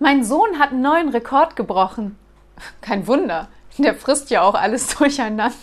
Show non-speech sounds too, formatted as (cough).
mein Sohn hat einen neuen Rekord gebrochen. Kein Wunder, der frisst ja auch alles (laughs) durcheinander.